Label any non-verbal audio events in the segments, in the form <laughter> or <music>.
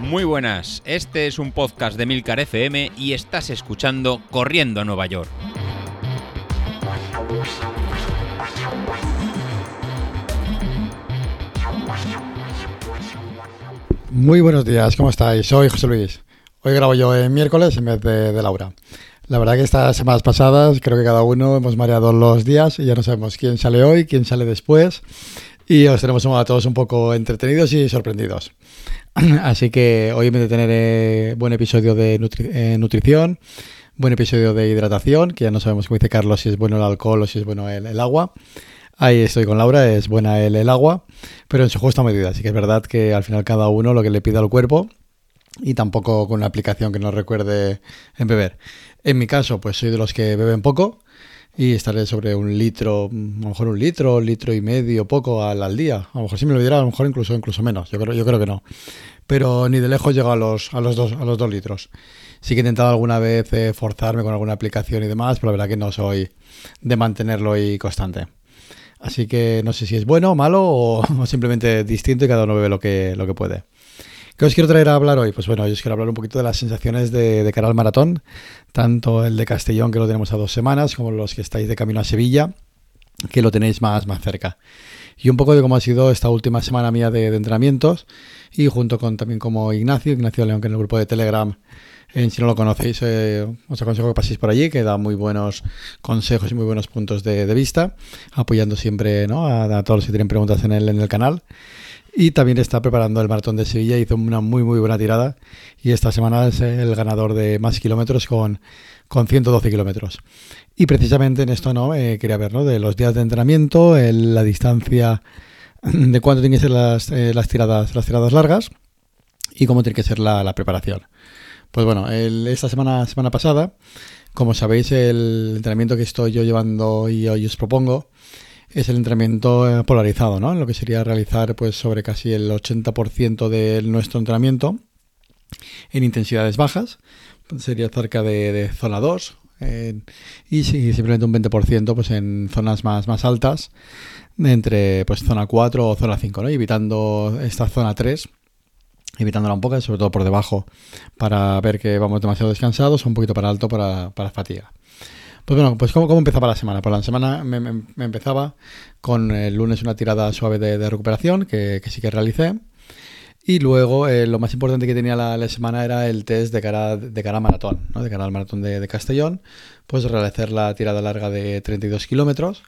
Muy buenas, este es un podcast de Milcar FM y estás escuchando Corriendo a Nueva York. Muy buenos días, ¿cómo estáis? Soy José Luis. Hoy grabo yo en miércoles en vez de, Laura. La verdad que estas semanas pasadas creo que cada uno hemos mareado los días y ya no sabemos quién sale hoy, quién sale después y os tenemos a todos un poco entretenidos y sorprendidos. <clears throat> Así que hoy me tener buen episodio de eh, nutrición, buen episodio de hidratación, que ya no sabemos, como dice Carlos, si es bueno el alcohol o si es bueno el, agua. Ahí estoy con Laura, es buena el, el, agua, pero en su justa medida. Así que es verdad que al final cada uno lo que le pida al cuerpo y tampoco con una aplicación que nos recuerde en beber. En mi caso, pues soy de los que beben poco y estaré sobre un litro, a lo mejor un litro, litro y medio, poco al, al día. A lo mejor si me lo diera, a lo mejor incluso, incluso menos. Yo creo, yo creo que no. Pero ni de lejos llego a los, a los, dos, a los dos litros. Sí que he intentado alguna vez eh, forzarme con alguna aplicación y demás, pero la verdad que no soy de mantenerlo y constante. Así que no sé si es bueno malo o, <laughs> o simplemente distinto y cada uno bebe lo que, lo que puede. ¿Qué os quiero traer a hablar hoy? Pues bueno, yo os quiero hablar un poquito de las sensaciones de, de cara al maratón, tanto el de Castellón, que lo tenemos a dos semanas, como los que estáis de camino a Sevilla, que lo tenéis más, más cerca. Y un poco de cómo ha sido esta última semana mía de, entrenamientos, y junto con también como Ignacio, Ignacio León, que en el grupo de Telegram en, si no lo conocéis, eh, os aconsejo que paséis por allí, que da muy buenos consejos y muy buenos puntos de, vista, apoyando siempre ¿no? a, a, todos los que tienen preguntas en el, en el canal. Y también está preparando el maratón de Sevilla, hizo una muy muy buena tirada y esta semana es el ganador de más kilómetros con, con 112 kilómetros. Y precisamente en esto no eh, quería ver, ¿no? De los días de entrenamiento, la distancia <clears throat> de cuánto tienen que ser las, eh, las, tiradas, las tiradas largas y cómo tiene que ser la, preparación. Pues bueno, esta semana, semana pasada, como sabéis, el entrenamiento que estoy yo llevando y hoy os propongo es el entrenamiento eh, polarizado, ¿no? Lo que sería realizar pues sobre casi el 80% de nuestro entrenamiento en intensidades bajas, sería cerca de, zona 2, y simplemente un 20% pues en zonas más, más altas, entre pues zona 4 o zona 5, ¿no? evitando esta zona 3, evitándola un poco, sobre todo por debajo, para ver que vamos demasiado descansados o un poquito para alto para, para fatiga. Pues bueno, pues ¿cómo, cómo empezaba la semana? Pues la semana me, empezaba con el lunes una tirada suave de, recuperación, que, sí que realicé. Y luego eh, lo más importante que tenía la, semana era el test de cara, de cara a maratón, ¿no? de cara al maratón de, Castellón, pues realizar la tirada larga de 32 kilómetros,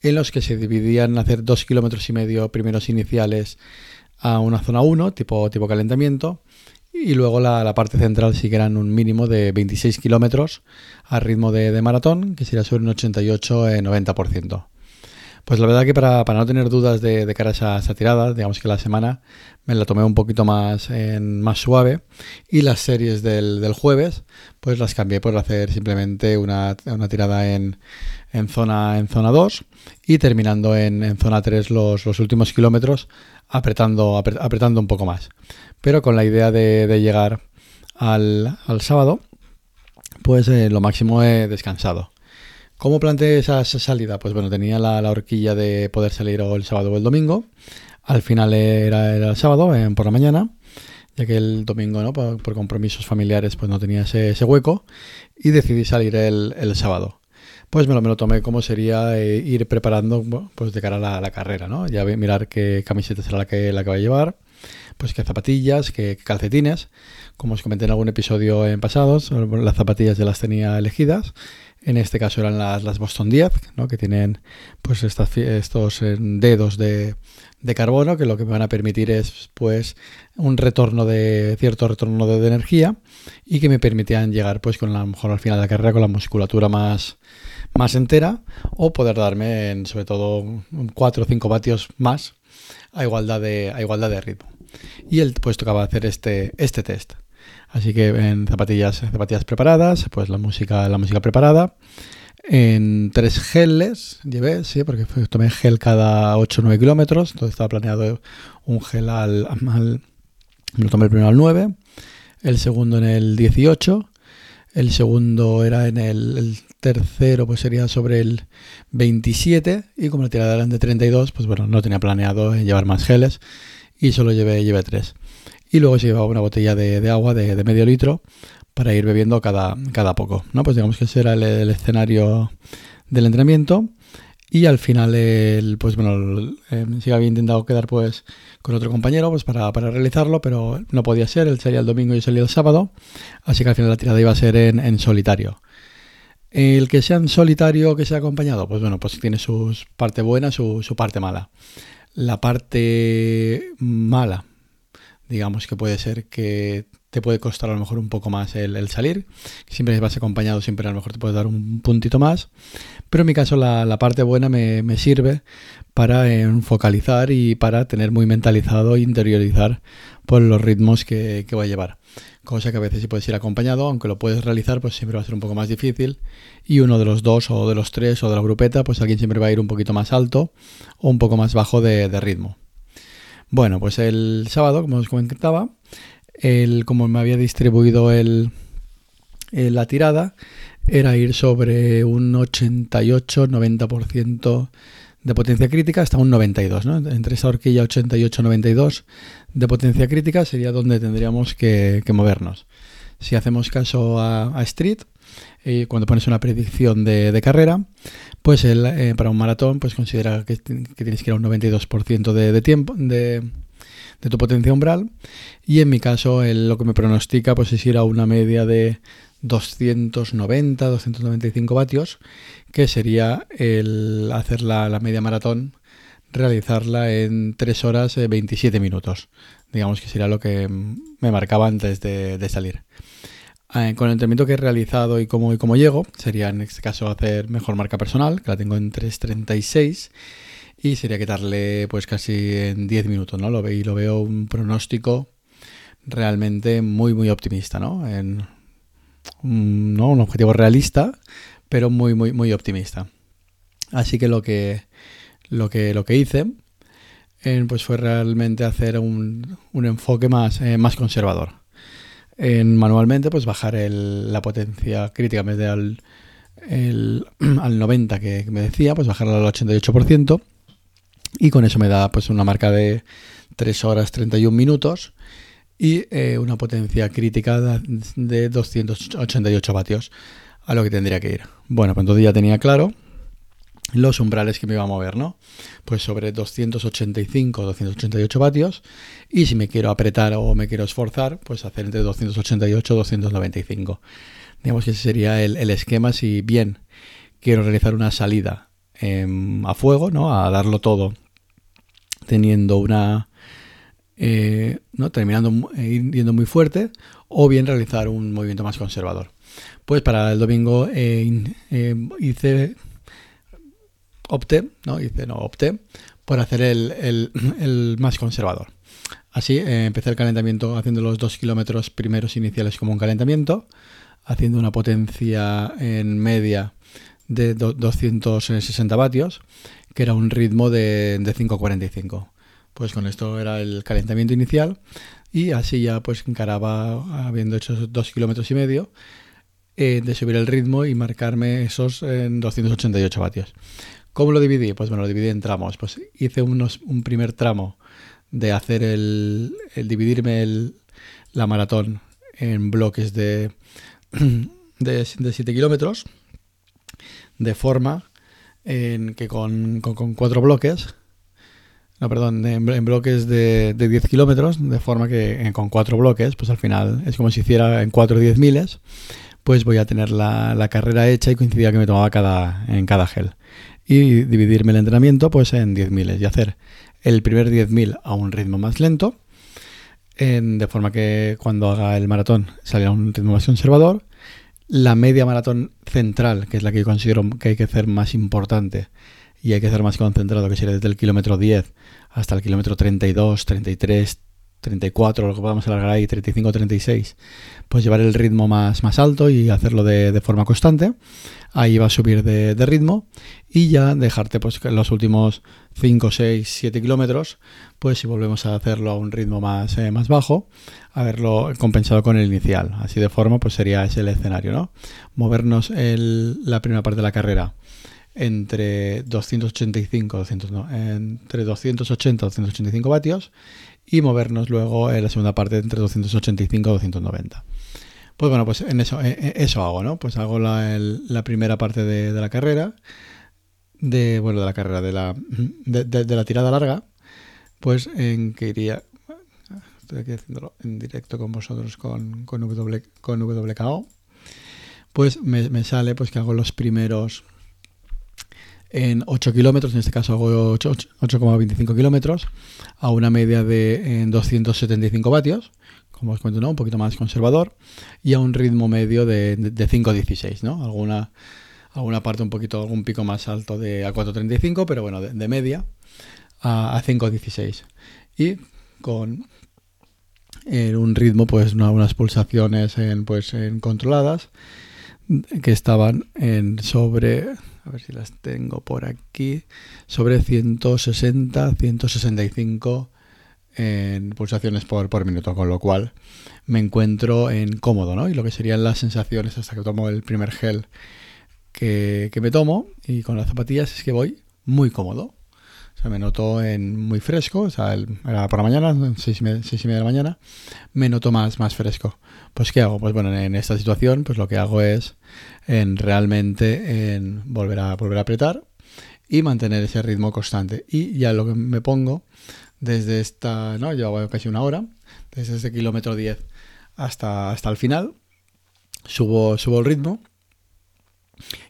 en los que se dividían hacer 2 kilómetros y medio primeros iniciales a una zona 1, tipo, tipo calentamiento, y luego la, parte central sí que eran un mínimo de 26 kilómetros a ritmo de, maratón, que sería sobre un 88-90%. Pues la verdad que para, no tener dudas de, cara a esa, tirada, digamos que la semana me la tomé un poquito más, en, más suave y las series del, jueves pues las cambié por hacer simplemente una, tirada en, zona, en zona 2 y terminando en, zona 3 los, los últimos kilómetros apretando, apretando un poco más pero con la idea de, llegar al, sábado, pues eh, lo máximo he descansado. ¿Cómo planteé esa, salida? Pues bueno, tenía la, horquilla de poder salir o el sábado o el domingo. Al final era, el sábado, por la mañana, ya que el domingo, ¿no? Por, compromisos familiares, pues no tenía ese, hueco. Y decidí salir el, sábado. Pues me lo, me lo tomé como sería eh, ir preparando pues de cara a la, carrera, ¿no? Ya mirar qué camiseta será la que, la que voy a llevar pues que zapatillas, que, calcetines. Como os comenté en algún episodio en pasados, las zapatillas ya las tenía elegidas. En este caso eran las, Boston 10, ¿no? que tienen pues estos eh, dedos de, carbono que lo que me van a permitir es pues un retorno de cierto retorno de, energía y que me permitían llegar pues con la, mejor al final de la carrera con la musculatura más, más entera o poder darme en, sobre todo 4 o 5 vatios más a igualdad de, a igualdad de ritmo. Y él pues tocaba hacer este, este test. Así que en zapatillas, zapatillas preparadas, pues la música, la música preparada. En tres geles llevé, sí, porque tomé gel cada 8 o 9 kilómetros. Entonces estaba planeado un gel al, al, Lo tomé el primero al 9, el segundo en el 18, el segundo era en el, tercero, pues sería sobre el 27. Y como la tirada era de 32, pues bueno, no tenía planeado llevar más geles y solo llevé, llevé tres. Y luego se llevaba una botella de, agua de, medio litro para ir bebiendo cada, cada poco. ¿no? Pues digamos que ese era el, escenario del entrenamiento. Y al final, el, pues bueno, eh, sí había intentado quedar pues con otro compañero pues para, para, realizarlo, pero no podía ser. Él salía el domingo y yo salía el sábado. Así que al final la tirada iba a ser en, en solitario. El que sea en solitario que sea acompañado, pues bueno, pues tiene su parte buena, su parte mala. La parte mala, digamos que puede ser que te puede costar a lo mejor un poco más el, salir. Siempre vas acompañado, siempre a lo mejor te puede dar un puntito más. Pero en mi caso la, parte buena me, sirve para focalizar y para tener muy mentalizado e interiorizar por los ritmos que, que voy a llevar cosa que a veces si puedes ir acompañado, aunque lo puedes realizar, pues siempre va a ser un poco más difícil. Y uno de los dos o de los tres o de la grupeta, pues alguien siempre va a ir un poquito más alto o un poco más bajo de, ritmo. Bueno, pues el sábado, como os comentaba, el, como me había distribuido el, la tirada, era ir sobre un 88-90% de potencia crítica hasta un 92, ¿no? Entre esa horquilla 88-92 de potencia crítica sería donde tendríamos que, movernos. Si hacemos caso a, Street, eh, cuando pones una predicción de, carrera, pues el, eh, para un maratón, pues considera que, tienes que ir a un 92% de, tiempo, de, tu potencia umbral. Y en mi caso, lo que me pronostica pues es ir a una media de 290, 295 vatios, que sería el hacer la, media maratón, realizarla en 3 horas 27 eh, minutos. Digamos que sería lo que me marcaba antes de, salir. Eh, con el entrenamiento que he realizado y cómo, y cómo llego, sería en este caso hacer mejor marca personal, que la tengo en 3.36, y sería quitarle pues casi en 10 minutos, ¿no? Lo, y lo veo un pronóstico realmente muy, muy optimista, ¿no? En un, ¿no? un objetivo realista, pero muy, muy, muy optimista. Así que lo que, lo que, lo que hice pues fue realmente hacer un, un enfoque más, eh, más conservador. En, manualmente, pues bajar el, la potencia crítica en vez al, <clears throat> al 90 que, me decía, pues bajarla al 88%. Y con eso me da pues una marca de 3 horas 31 minutos y eh, una potencia crítica de 288 vatios a lo que tendría que ir. Bueno, pues entonces ya tenía claro los umbrales que me iba a mover, ¿no? Pues sobre 285 288 vatios y si me quiero apretar o me quiero esforzar, pues hacer entre 288 y 295. Digamos que ese sería el, esquema si bien quiero realizar una salida em, a fuego, ¿no? A darlo todo teniendo una eh, ¿no? terminando eh, yendo muy fuerte, o bien realizar un movimiento más conservador. Pues para el domingo eh, hice, opté, ¿no? Hice, no, opté por hacer el, <clears throat> más conservador. Así empecé el calentamiento haciendo los dos kilómetros primeros iniciales como un calentamiento, haciendo una potencia en media de 260 vatios, que era un ritmo de, de 5.45. Pues con esto era el calentamiento inicial y así ya pues encaraba, habiendo hecho dos kilómetros y medio, eh, de subir el ritmo y marcarme esos en 288 vatios. ¿Cómo lo dividí? Pues bueno, lo dividí en tramos. Pues hice unos, un primer tramo de hacer el, el dividirme el, la maratón en bloques de, <clears throat> de, 7 kilómetros, de forma en que con, con cuatro bloques no, perdón, en, bloques de, de 10 kilómetros, de forma que con cuatro bloques, pues al final es como si hiciera en 4 10 miles, pues voy a tener la, la, carrera hecha y coincidía que me tomaba cada, en cada gel. Y dividirme el entrenamiento pues en 10 miles y hacer el primer 10.000 a un ritmo más lento, en, de forma que cuando haga el maratón salga a un ritmo más conservador. La media maratón central, que es la que yo considero que hay que hacer más importante, y hay que ser más concentrado, que sería desde el kilómetro 10 hasta el kilómetro 32, 33, 34, lo que podamos alargar ahí, 35, 36, pues llevar el ritmo más, más alto y hacerlo de, forma constante. Ahí va a subir de, ritmo y ya dejarte pues los últimos 5, 6, 7 kilómetros, pues si volvemos a hacerlo a un ritmo más, eh, más bajo, haberlo compensado con el inicial. Así de forma, pues sería ese el escenario, ¿no? Movernos el, la primera parte de la carrera entre 285, 200, entre 280 y 285 vatios y movernos luego en la segunda parte entre 285 y 290. Pues bueno, pues en eso, eh, eh, eso hago, ¿no? Pues hago la, la primera parte de, la carrera, de, bueno, de la carrera, de la, de, la tirada larga, pues en que iría, estoy aquí haciéndolo en directo con vosotros con, con, w, WKO, pues me, me sale pues que hago los primeros en 8 kilómetros, en este caso hago 8,25 kilómetros, a una media de 275 vatios como os cuento, ¿no? un poquito más conservador, y a un ritmo medio de, de, 5.16, ¿no? Alguna, alguna parte un poquito, algún pico más alto de a 4.35, pero bueno, de, media a, a 5.16. Y con en un ritmo, pues unas pulsaciones en, pues, en controladas que estaban en sobre, a ver si las tengo por aquí, sobre 160, 165 en pulsaciones por, por minuto, con lo cual me encuentro en cómodo, ¿no? Y lo que serían las sensaciones hasta que tomo el primer gel que, me tomo y con las zapatillas es que voy muy cómodo. O sea, me noto en muy fresco, o sea, era por la mañana, seis y, media, y media de la mañana, me noto más, más fresco. Pues ¿qué hago? Pues bueno, en esta situación, pues lo que hago es en realmente en volver a volver a apretar y mantener ese ritmo constante. Y ya lo que me pongo desde esta, ¿no? Llevo casi una hora, desde este kilómetro 10 hasta, hasta el final. Subo, subo el ritmo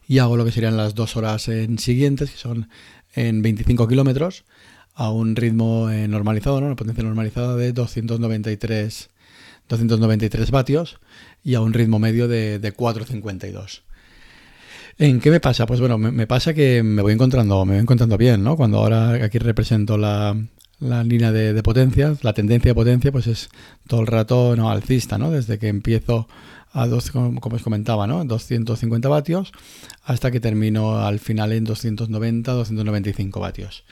y hago lo que serían las dos horas en siguientes, que son en 25 kilómetros, a un ritmo eh, normalizado, ¿no? una potencia normalizada de 293, 293 vatios y a un ritmo medio de, de 452. ¿En qué me pasa? Pues bueno, me, pasa que me voy encontrando, me voy encontrando bien, ¿no? Cuando ahora aquí represento la, la línea de, potencia, la tendencia de potencia, pues es todo el rato no alcista, ¿no? Desde que empiezo a dos, como, os comentaba, ¿no? 250 vatios hasta que termino al final en 290, 295 vatios.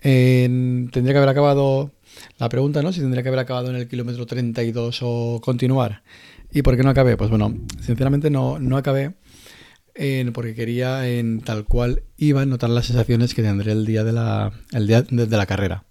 tendría que haber acabado la pregunta, ¿no? Si tendría que haber acabado en el kilómetro 32 o continuar. ¿Y por qué no acabé? Pues bueno, sinceramente no, no acabé porque quería en tal cual iba a notar las sensaciones que tendré el día de la, el día de, la carrera.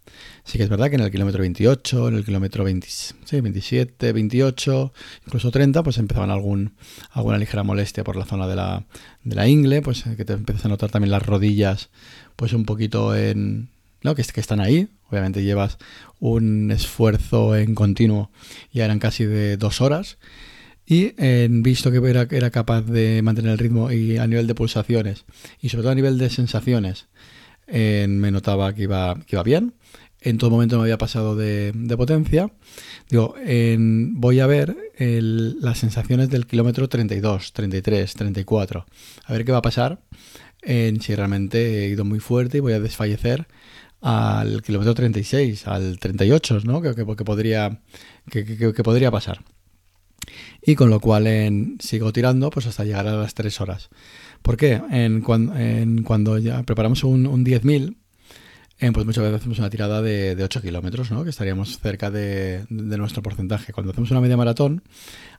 Sí que es verdad que en el kilómetro 28, en el kilómetro 27, 28, incluso 30, pues empezaban algún, alguna ligera molestia por la zona de la, de la ingle, pues que te empiezas a notar también las rodillas, pues un poquito en... ¿no? Que, que están ahí, obviamente llevas un esfuerzo en continuo, ya eran casi de dos horas, y en visto que era, capaz de mantener el ritmo y a nivel de pulsaciones y sobre todo a nivel de sensaciones, me notaba que iba, que bien. En todo momento me había pasado de, potencia. Digo, voy a ver las sensaciones del kilómetro 32, 33, 34. A ver qué va a pasar en si realmente he ido muy fuerte y voy a desfallecer al kilómetro 36, al 38, ¿no? Que, que, podría, que podría pasar y con lo cual en, sigo tirando pues hasta llegar a las 3 horas. ¿Por qué? En, cuando ya preparamos un, un 10.000, pues muchas veces hacemos una tirada de, de 8 kilómetros, ¿no? que estaríamos cerca de, de, nuestro porcentaje. Cuando hacemos una media maratón,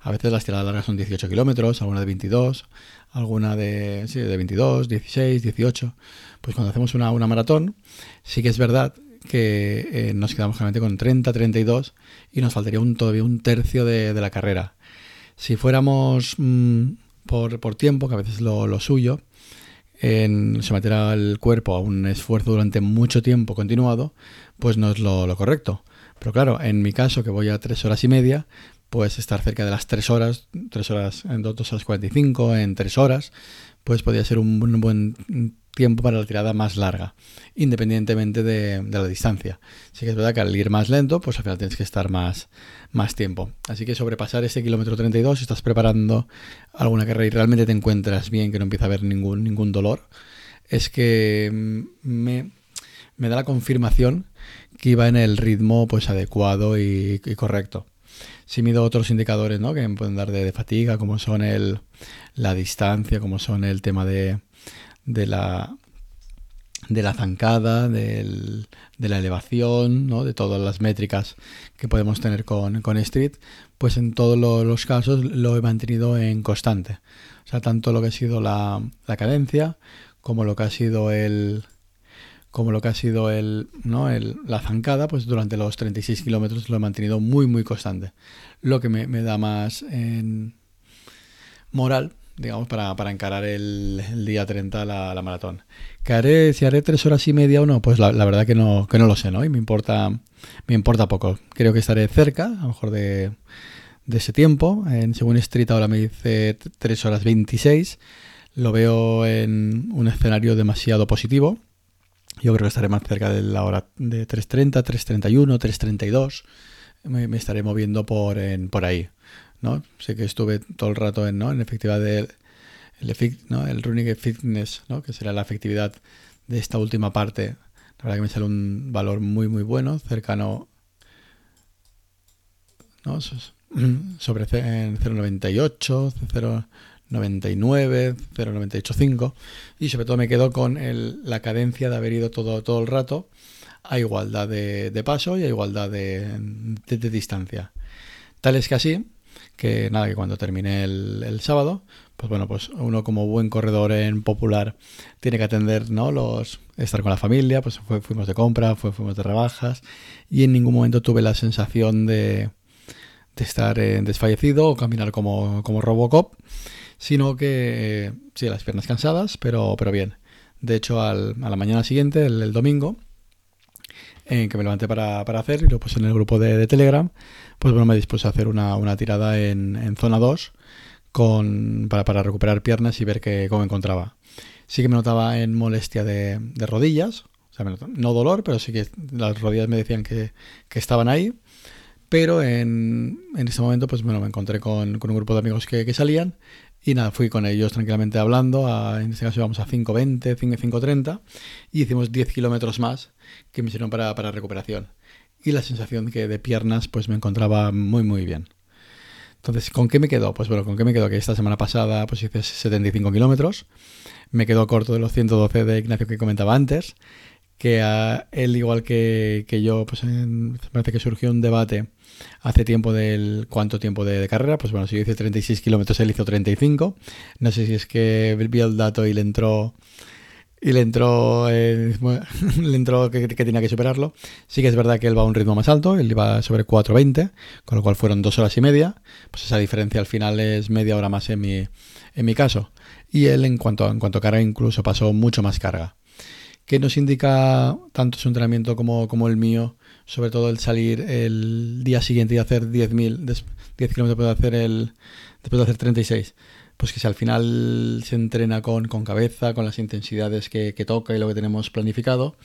a veces las tiradas largas son 18 kilómetros, alguna de 22, alguna de, sí, de 22, 16, 18. Pues cuando hacemos una, una maratón, sí que es verdad que eh, nos quedamos generalmente con 30, 32 y nos faltaría un, todavía un tercio de, de la carrera. Si fuéramos mm, por, por, tiempo, que a veces lo, lo suyo, en someter al cuerpo a un esfuerzo durante mucho tiempo continuado, pues no es lo, correcto. Pero claro, en mi caso, que voy a tres horas y media, pues estar cerca de las tres horas, tres horas en dos horas 45, en tres horas, pues podría ser un buen tiempo para la tirada más larga, independientemente de, la distancia. Sí que es verdad que al ir más lento, pues al final tienes que estar más, más tiempo. Así que sobrepasar ese kilómetro 32, si estás preparando alguna carrera y realmente te encuentras bien, que no empieza a haber ningún, ningún dolor, es que me, da la confirmación que iba en el ritmo pues adecuado y, correcto. Si mido otros indicadores ¿no? que me pueden dar de, de fatiga, como son el, la distancia, como son el tema de, de la, de la zancada, de la elevación, ¿no? de todas las métricas que podemos tener con, con Street, pues en todos los casos lo he mantenido en constante. O sea, tanto lo que ha sido la, la cadencia como lo que ha sido el como lo que ha sido el, ¿no? el, la zancada, pues durante los 36 kilómetros lo he mantenido muy, muy constante. Lo que me, me da más en moral, digamos, para, para encarar el, día 30 la, maratón. ¿Que haré, si haré tres horas y media o no? Pues la, verdad que no, que no lo sé, ¿no? Y me importa, me importa poco. Creo que estaré cerca, a lo mejor de, de ese tiempo. En, según Street ahora me dice 3 horas 26. Lo veo en un escenario demasiado positivo. Yo creo que estaré más cerca de la hora de 3.30, 3.31, 3.32. Me, me, estaré moviendo por, en, por ahí. Sé que estuve todo el rato en, en efectividad del el, running fitness, que será la efectividad de esta última parte. La verdad que me sale un valor muy muy bueno, cercano ¿no? sobre 0,98, 0,99, 0,985 y sobre todo me quedo con el, la cadencia de haber ido todo, todo el rato a igualdad de, paso y a igualdad de, de, distancia. Tal es que así, que nada, que cuando terminé el, el, sábado, pues bueno, pues uno como buen corredor en popular tiene que atender, ¿no? Los, estar con la familia, pues fue, fuimos de compra, fuimos de rebajas y en ningún momento tuve la sensación de, de estar eh, desfallecido o caminar como, como Robocop, sino que sí, las piernas cansadas, pero, pero bien. De hecho, al, a la mañana siguiente, el domingo, en que me levanté para, para, hacer y lo puse en el grupo de, de, Telegram, pues bueno, me dispuse a hacer una, una tirada en, en, zona 2 con, para, para, recuperar piernas y ver que, cómo encontraba. Sí que me notaba en molestia de, de rodillas, o sea, no dolor, pero sí que las rodillas me decían que, que estaban ahí. Pero en, en ese momento, pues bueno, me encontré con, con un grupo de amigos que, que, salían y nada, fui con ellos tranquilamente hablando. A, en este caso íbamos a 5.20, 5.30 y hicimos 10 kilómetros más que me hicieron para, para recuperación. Y la sensación que de piernas, pues me encontraba muy, muy bien. Entonces, ¿con qué me quedo? Pues bueno, ¿con qué me quedo? Que esta semana pasada pues hice 75 kilómetros. Me quedo corto de los 112 de Ignacio que comentaba antes que a él, igual que, que yo, pues en, parece que surgió un debate hace tiempo del cuánto tiempo de, de carrera. Pues bueno, si yo hice 36 kilómetros, él hizo 35. No sé si es que vio el dato y le entró y le entró, eh, <laughs> le entró que, que, tenía que superarlo. Sí que es verdad que él va a un ritmo más alto, él iba sobre 4.20, con lo cual fueron dos horas y media. Pues esa diferencia al final es media hora más en mi, en mi caso. Y él en cuanto, en cuanto a carga incluso pasó mucho más carga. ¿Qué nos indica tanto su entrenamiento como, como el mío? Sobre todo el salir el día siguiente y hacer 10.000, 10 kilómetros después de hacer, el, después de hacer 36 pues que si al final se entrena con, con cabeza, con las intensidades que, toca y lo que tenemos planificado,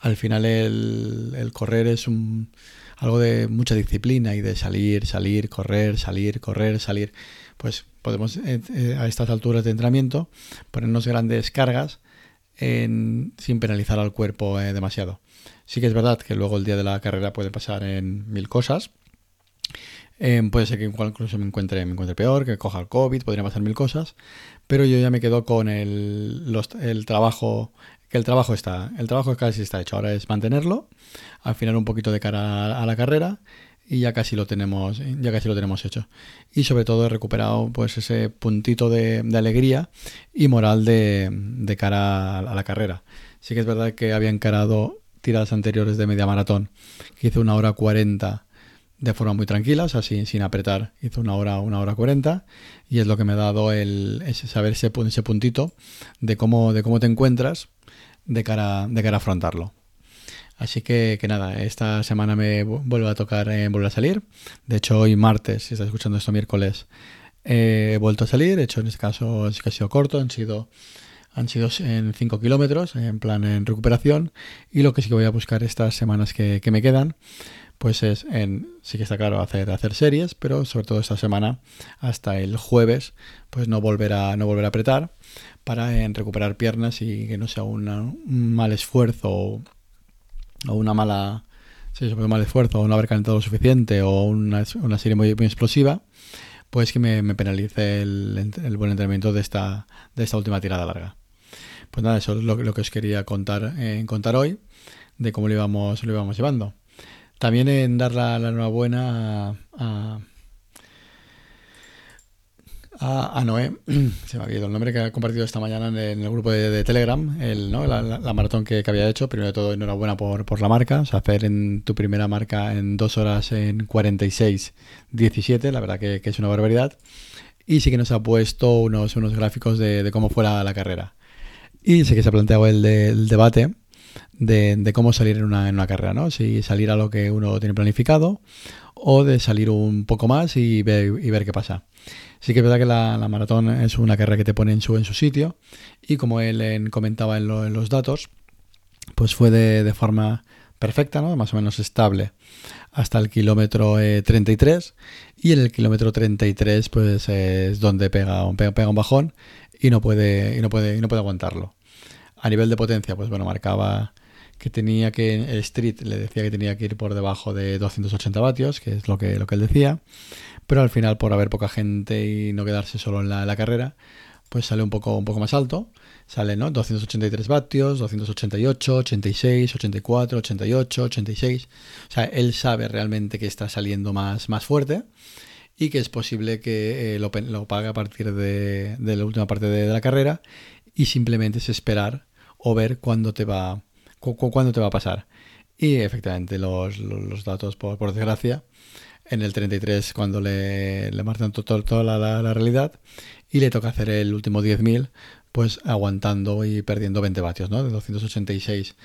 al final el, el correr es un, algo de mucha disciplina y de salir, salir, correr, salir, correr, salir. Pues podemos eh, eh, a estas alturas de entrenamiento ponernos grandes cargas en, sin penalizar al cuerpo eh, demasiado. Sí que es verdad que luego el día de la carrera puede pasar en mil cosas. Eh, puede ser que incluso me encuentre, me encuentre peor, que coja el COVID, podría pasar mil cosas. Pero yo ya me quedo con el, trabajo, que el trabajo está, el trabajo casi está hecho. Ahora es mantenerlo, afinar un poquito de cara a, a la carrera y ya casi lo tenemos ya casi lo tenemos hecho y sobre todo he recuperado pues ese puntito de, alegría y moral de, cara a la carrera sí que es verdad que había encarado tiradas anteriores de media maratón que hice una hora 40 de forma muy tranquila, o sin, apretar, hizo una hora, una hora 40 y es lo que me ha dado el saber ese, ese puntito de cómo, de cómo te encuentras de cara, de cara a afrontarlo. Así que, que, nada, esta semana me vuelve a tocar eh, a salir. De hecho, hoy martes, si estás escuchando esto miércoles, eh, he vuelto a salir. De hecho, en este caso sí que ha sido corto, han sido, han sido en 5 kilómetros, en plan en recuperación. Y lo que sí que voy a buscar estas semanas que me quedan, pues es en, sí que está claro, hacer, series, pero sobre todo esta semana, hasta el jueves, pues no volver a, no volver a apretar para en recuperar piernas y que no sea un mal esfuerzo o una mala sí, un mal esfuerzo o no haber calentado lo suficiente o una, serie muy, explosiva, pues que me, me penalice el, el, buen entrenamiento de esta, de esta última tirada larga. Pues nada, eso es lo, lo que os quería contar, eh, contar hoy, de cómo lo íbamos, lo íbamos llevando. También en dar la, la enhorabuena a, a a, Noé, <clears throat> se me ha ido el nombre que ha compartido esta mañana en el, grupo de, Telegram, el, ¿no? la, maratón que, había hecho. Primero de todo, enhorabuena por, por la marca. O sea, hacer en tu primera marca en dos horas en 46, 17, la verdad que, es una barbaridad. Y sí que nos ha puesto unos, unos gráficos de, cómo fue la, carrera. Y sé que se ha planteado el, el debate de, cómo salir en una, en una carrera, ¿no? Si salir a lo que uno tiene planificado o de salir un poco más y ver, y ver qué pasa. Sí que es verdad que la, maratón es una carrera que te pone en su, en su sitio y como él comentaba en, los datos, pues fue de, forma perfecta, ¿no? más o menos estable, hasta el kilómetro 33 eh, y en el kilómetro 33 pues es donde pega un, pega, un bajón y no, puede, y, no puede, y no puede aguantarlo. A nivel de potencia, pues bueno, marcaba que tenía que, el Street le decía que tenía que ir por debajo de 280 vatios, que es lo que, lo que él decía, pero al final por haber poca gente y no quedarse solo en la, carrera, pues sale un poco, un poco más alto, sale ¿no? 283 vatios, 288, 86, 84, 88, 86, o sea, él sabe realmente que está saliendo más, más fuerte y que es posible que eh, lo, lo, pague a partir de, la última parte de, la carrera y simplemente es esperar o ver cuándo te va cuándo te va a pasar. Y efectivamente, los, los datos, por, desgracia, en el 33, cuando le, le marcan toda la, realidad y le toca hacer el último 10.000, pues aguantando y perdiendo 20 vatios, ¿no? De 286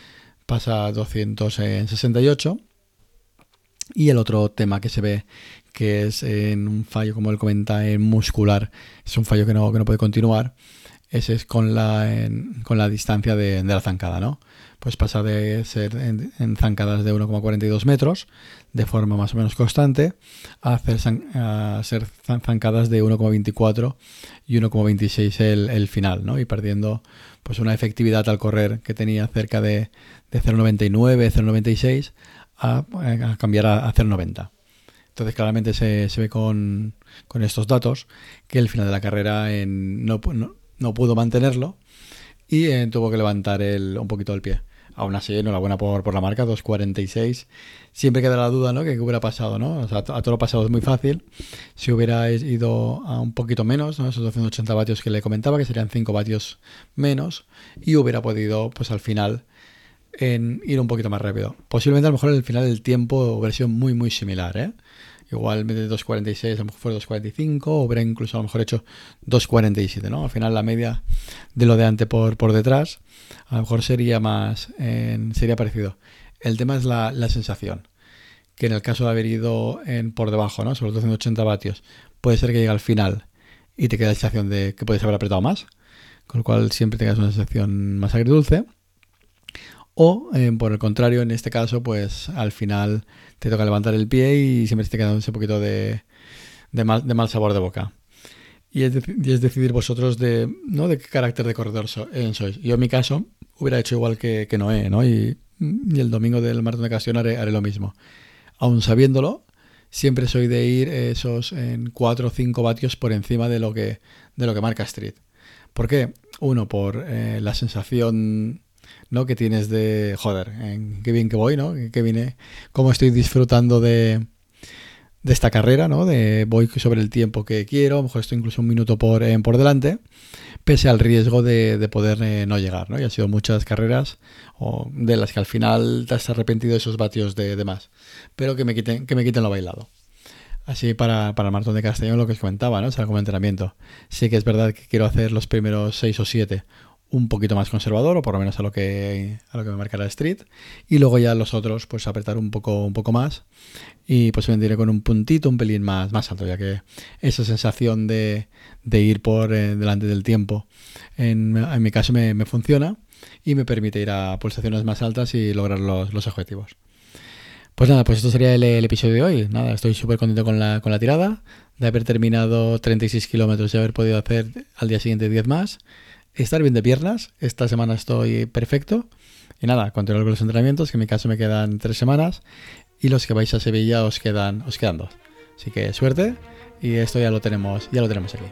pasa a 268. Y el otro tema que se ve que es en un fallo, como él comenta, en muscular, es un fallo que no, que no puede continuar, ese es con la, con la distancia de, la zancada, ¿no? pues pasa de ser en, zancadas de 1,42 metros de forma más o menos constante a, hacer ser zancadas de 1,24 y 1,26 el, final, ¿no? Y perdiendo pues una efectividad al correr que tenía cerca de, de 0,99, 0,96 a, cambiar a, a 0,90. Entonces claramente se, se ve con, con, estos datos que el final de la carrera en, no, no, no, pudo mantenerlo y eh, tuvo que levantar el, un poquito el pie. Aún así, enhorabuena por, por la marca, 2.46. Siempre queda la duda, ¿no? Que qué hubiera pasado, ¿no? O sea, a todo lo pasado es muy fácil. Si hubiera ido a un poquito menos, ¿no? Esos 280 vatios que le comentaba, que serían 5 vatios menos, y hubiera podido, pues al final, en ir un poquito más rápido. Posiblemente a lo mejor el final del tiempo hubiera sido muy, muy similar, ¿eh? Igual de 2.46 a lo mejor fue 2.45 o hubiera incluso a lo mejor hecho 2.47, ¿no? Al final la media de lo de antes por, por detrás a lo mejor sería más, sería parecido. El tema es la, la, sensación, que en el caso de haber ido en, por debajo, ¿no? Sobre los 280 vatios, puede ser que llegue al final y te quede la sensación de que puedes haber apretado más, con lo cual siempre tengas una sensación más agridulce. O, eh, por el contrario, en este caso, pues al final te toca levantar el pie y siempre te queda ese poquito de, mal, sabor de boca. Y es, decidir vosotros de, ¿no? de qué carácter de corredor eh, sois. Yo en mi caso hubiera hecho igual que, que Noé, ¿no? Y, el domingo del maratón de Castellón haré, haré, lo mismo. Aún sabiéndolo, siempre soy de ir esos en 4 o 5 vatios por encima de lo que, de lo que marca Street. ¿Por qué? Uno, por eh, la sensación ¿no? que tienes de, joder, qué bien que voy, ¿no? Qué vine, cómo estoy disfrutando de, de esta carrera, ¿no? De voy sobre el tiempo que quiero, a lo mejor estoy incluso un minuto por, eh, por delante, pese al riesgo de, de poder eh, no llegar, ¿no? Y han sido muchas carreras o de las que al final te has arrepentido de esos vatios de, de, más, pero que me quiten, que me quiten lo bailado. Así para, para de Castellón lo que os comentaba, ¿no? O sea, como entrenamiento. Sí que es verdad que quiero hacer los primeros seis o siete un poquito más conservador, o por lo menos a lo que, a lo que me marcará Street. Y luego ya los otros, pues apretar un poco, un poco más. Y pues vendré con un puntito un pelín más, más alto, ya que esa sensación de, de ir por eh, delante del tiempo, en, en mi caso me, me, funciona y me permite ir a pulsaciones más altas y lograr los, los objetivos. Pues nada, pues esto sería el, el episodio de hoy. Nada, estoy súper contento con la, con la tirada, de haber terminado 36 kilómetros y haber podido hacer al día siguiente 10 más estar bien de piernas. Esta semana estoy perfecto. Y nada, continuar con los entrenamientos, que en mi caso me quedan tres semanas. Y los que vais a Sevilla os quedan, os quedan dos. Así que suerte. Y esto ya lo tenemos, ya lo tenemos aquí.